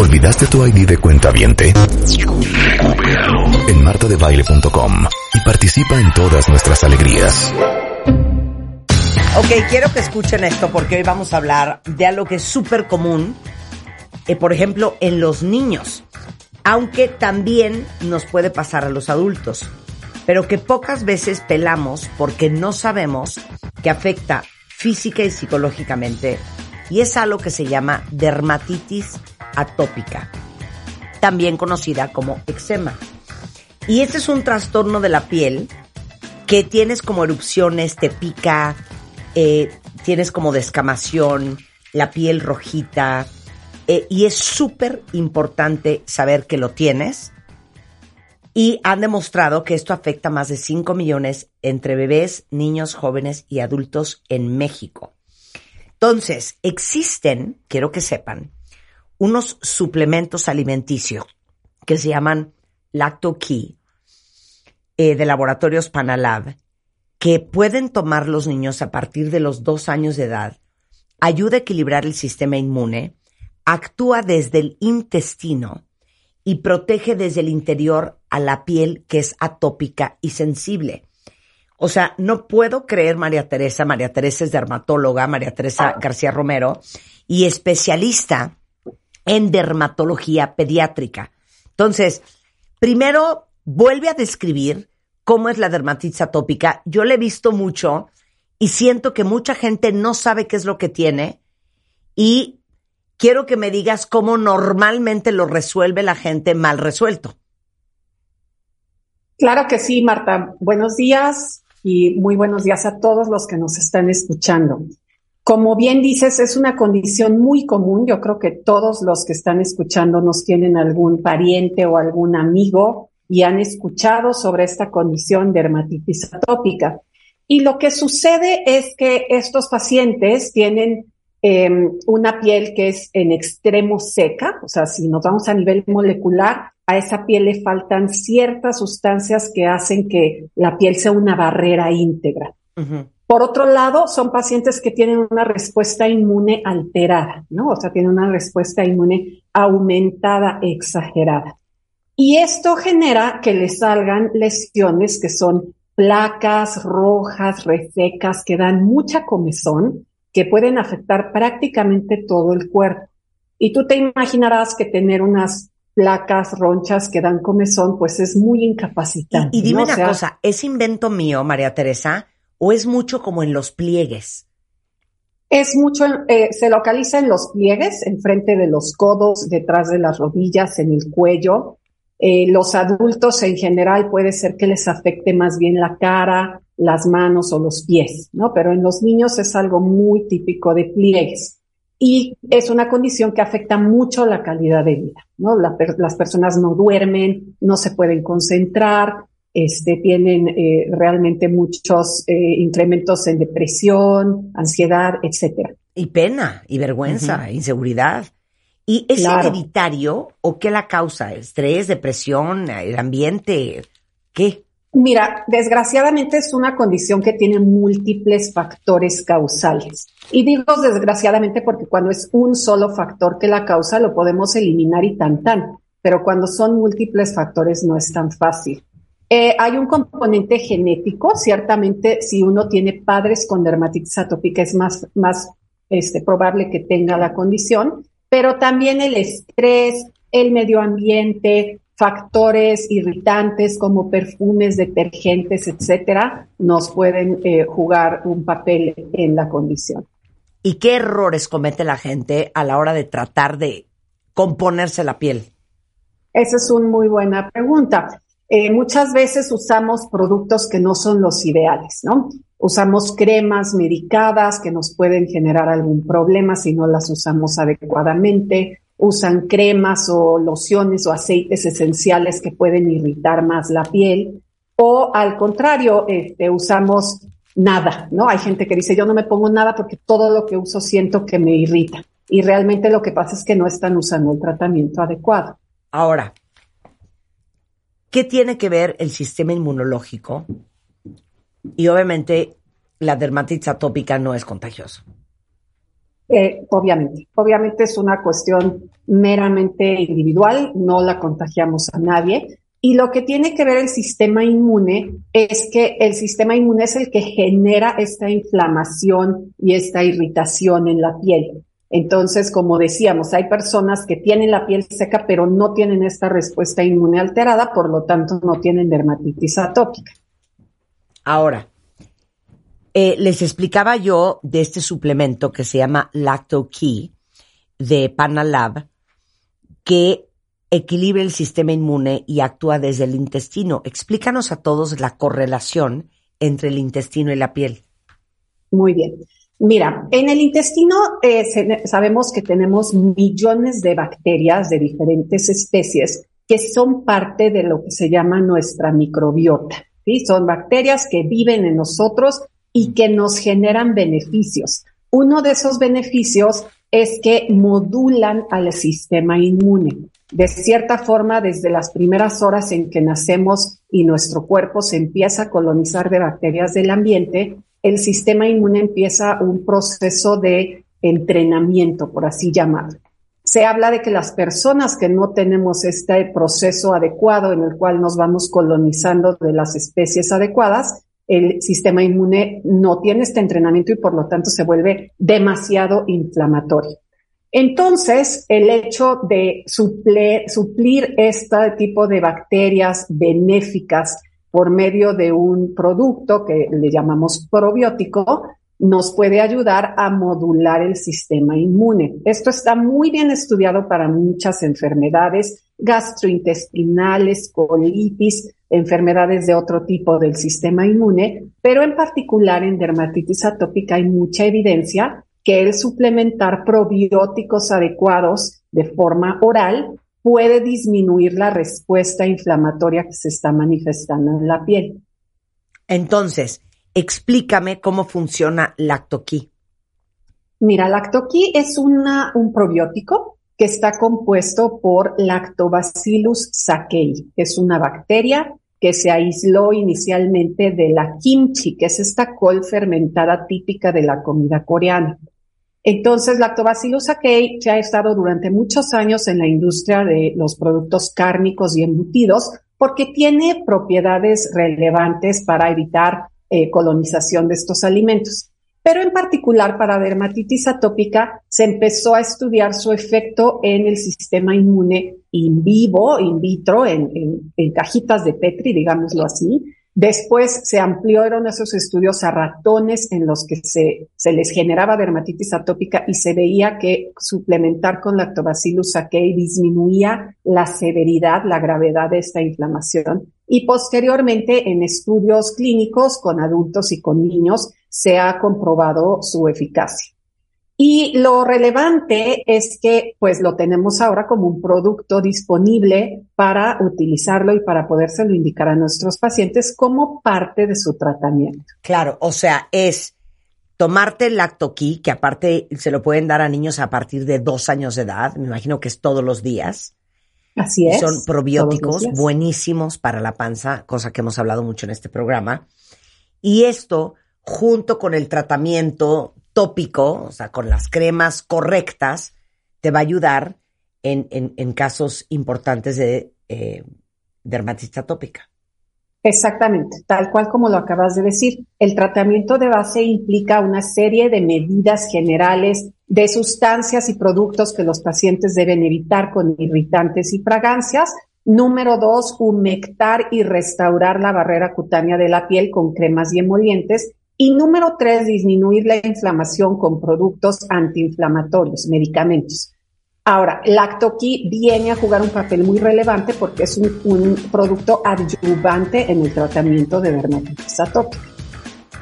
¿Olvidaste tu ID de cuenta viente? En martadebaile.com y participa en todas nuestras alegrías. Ok, quiero que escuchen esto porque hoy vamos a hablar de algo que es súper común, eh, por ejemplo, en los niños, aunque también nos puede pasar a los adultos, pero que pocas veces pelamos porque no sabemos que afecta física y psicológicamente y es algo que se llama dermatitis atópica, también conocida como eczema. Y este es un trastorno de la piel que tienes como erupciones, te pica, eh, tienes como descamación, la piel rojita, eh, y es súper importante saber que lo tienes. Y han demostrado que esto afecta a más de 5 millones entre bebés, niños, jóvenes y adultos en México. Entonces, existen, quiero que sepan, unos suplementos alimenticios que se llaman Lacto Key eh, de laboratorios Panalab que pueden tomar los niños a partir de los dos años de edad, ayuda a equilibrar el sistema inmune, actúa desde el intestino y protege desde el interior a la piel que es atópica y sensible. O sea, no puedo creer María Teresa, María Teresa es dermatóloga, María Teresa García Romero, y especialista en dermatología pediátrica. Entonces, primero vuelve a describir cómo es la dermatitis atópica. Yo le he visto mucho y siento que mucha gente no sabe qué es lo que tiene y quiero que me digas cómo normalmente lo resuelve la gente mal resuelto. Claro que sí, Marta. Buenos días y muy buenos días a todos los que nos están escuchando. Como bien dices, es una condición muy común. Yo creo que todos los que están escuchando nos tienen algún pariente o algún amigo y han escuchado sobre esta condición de dermatitis atópica. Y lo que sucede es que estos pacientes tienen em, una piel que es en extremo seca, o sea, si nos vamos a nivel molecular, a esa piel le faltan ciertas sustancias que hacen que la piel sea una barrera íntegra. Por otro lado, son pacientes que tienen una respuesta inmune alterada, ¿no? O sea, tienen una respuesta inmune aumentada, exagerada. Y esto genera que les salgan lesiones que son placas rojas, resecas, que dan mucha comezón, que pueden afectar prácticamente todo el cuerpo. Y tú te imaginarás que tener unas placas, ronchas que dan comezón, pues es muy incapacitante. Y, dime una cosa, ¿es invento mío, María Teresa, o es mucho como en los pliegues? Es mucho, eh, se localiza en los pliegues, enfrente de los codos, detrás de las rodillas, en el cuello. Eh, los adultos en general puede ser que les afecte más bien la cara, las manos o los pies, ¿no? Pero en los niños es algo muy típico de pliegues y es una condición que afecta mucho la calidad de vida, ¿no? las personas no duermen, no se pueden concentrar, este, tienen eh, realmente muchos eh, incrementos en depresión, ansiedad, etcétera. Y pena, y vergüenza, inseguridad. ¿Y es hereditario o qué la causa? ¿Estrés, depresión, el ambiente? ¿Qué? Mira, desgraciadamente es una condición que tiene múltiples factores causales. Y digo desgraciadamente porque cuando es un solo factor que la causa lo podemos eliminar y tan tan, pero cuando son múltiples factores no es tan fácil. Eh, hay un componente genético, ciertamente si uno tiene padres con dermatitis atópica es más, más este, probable que tenga la condición, pero también el estrés, el medio ambiente, factores irritantes como perfumes, detergentes, etcétera, nos pueden eh, jugar un papel en la condición. ¿Y qué errores comete la gente a la hora de tratar de componerse la piel? Esa es una muy buena pregunta. Eh, muchas veces usamos productos que no son los ideales, ¿no? Usamos cremas medicadas que nos pueden generar algún problema si no las usamos adecuadamente usan cremas o lociones o aceites esenciales que pueden irritar más la piel, o al contrario, este, usamos nada, ¿no? Hay gente que dice, yo no me pongo nada porque todo lo que uso siento que me irrita. Y realmente lo que pasa es que no están usando el tratamiento adecuado. Ahora, ¿qué tiene que ver el sistema inmunológico? Y obviamente la dermatitis atópica no es contagiosa. Eh, obviamente, obviamente es una cuestión meramente individual, no la contagiamos a nadie. Y lo que tiene que ver el sistema inmune es que el sistema inmune es el que genera esta inflamación y esta irritación en la piel. Entonces, como decíamos, hay personas que tienen la piel seca pero no tienen esta respuesta inmune alterada, por lo tanto no tienen dermatitis atópica. Ahora, eh, les explicaba yo de este suplemento que se llama Lacto Key de Panalab, que equilibra el sistema inmune y actúa desde el intestino. Explícanos a todos la correlación entre el intestino y la piel. Muy bien. Mira, en el intestino eh, sabemos que tenemos millones de bacterias de diferentes especies que son parte de lo que se llama nuestra microbiota. ¿sí? Son bacterias que viven en nosotros y que nos generan beneficios. Uno de esos beneficios es que modulan al sistema inmune. De cierta forma, desde las primeras horas en que nacemos y nuestro cuerpo se empieza a colonizar de bacterias del ambiente, el sistema inmune empieza un proceso de entrenamiento, por así llamarlo. Se habla de que las personas que no tenemos este proceso adecuado en el cual nos vamos colonizando de las especies adecuadas, el sistema inmune no tiene este entrenamiento y por lo tanto se vuelve demasiado inflamatorio. Entonces, el hecho de suplir, suplir este tipo de bacterias benéficas por medio de un producto que le llamamos probiótico, nos puede ayudar a modular el sistema inmune. Esto está muy bien estudiado para muchas enfermedades gastrointestinales, colitis, enfermedades de otro tipo del sistema inmune, pero en particular en dermatitis atópica hay mucha evidencia que el suplementar probióticos adecuados de forma oral puede disminuir la respuesta inflamatoria que se está manifestando en la piel. Entonces, explícame cómo funciona Lactoquí. Mira, Lactoquí es una, un probiótico que está compuesto por Lactobacillus sakei, que es una bacteria que se aisló inicialmente de la kimchi, que es esta col fermentada típica de la comida coreana. Entonces, Lactobacillus sakei ya ha estado durante muchos años en la industria de los productos cárnicos y embutidos porque tiene propiedades relevantes para evitar eh, colonización de estos alimentos. Pero en particular para dermatitis atópica se empezó a estudiar su efecto en el sistema inmune in vivo, in vitro, en cajitas de Petri, digámoslo así, Después se ampliaron esos estudios a ratones en los que se, se, les generaba dermatitis atópica y se veía que suplementar con lactobacillus sakei disminuía la severidad, la gravedad de esta inflamación. Y posteriormente en estudios clínicos con adultos y con niños se ha comprobado su eficacia. Y lo relevante es que pues lo tenemos ahora como un producto disponible para utilizarlo y para podérselo indicar a nuestros pacientes como parte de su tratamiento. Claro, o sea, es tomarte el lactoquí, que aparte se lo pueden dar a niños a partir de dos años de edad, me imagino que es todos los días. Así es. Son probióticos buenísimos para la panza, cosa que hemos hablado mucho en este programa. Y esto, junto con el tratamiento tópico, o sea, con las cremas correctas, te va a ayudar en, en, casos importantes de eh, dermatitis atópica. Exactamente, tal cual como lo acabas de decir. El tratamiento de base implica una serie de medidas generales de sustancias y productos que los pacientes deben evitar con irritantes y fragancias. Número dos, humectar y restaurar la barrera cutánea de la piel con cremas y emolientes y número tres, disminuir la inflamación con productos antiinflamatorios, medicamentos. Ahora, Lactoqui viene a jugar un papel muy relevante porque es un, producto adyuvante en el tratamiento de dermatitis atópica.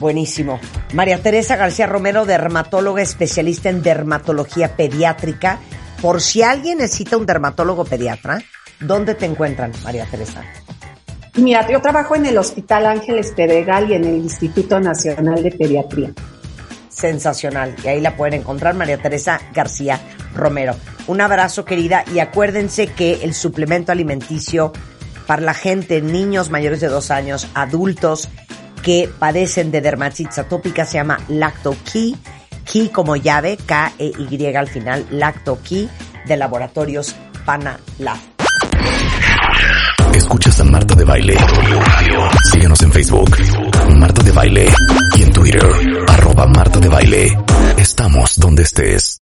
Buenísimo. María Teresa García Romero, dermatóloga especialista en dermatología pediátrica. Por si alguien necesita un dermatólogo pediatra, ¿dónde te encuentran, María Teresa? Mira, yo trabajo en el Hospital Ángeles Pedregal y en el Instituto Nacional de Pediatría. Sensacional. Y ahí la pueden encontrar, María Teresa García Romero. Un abrazo, querida, y acuérdense que el suplemento alimenticio para la gente, niños mayores de dos años, adultos que padecen de dermatitis atópica, se llama Lacto Key como llave, K-E-Y al final, Lacto Key de Laboratorios Pana Lab. Escuchas a Marta de Baile. Síguenos en Facebook, Marta de Baile. Y en Twitter, arroba Marta de Baile. Estamos donde estés.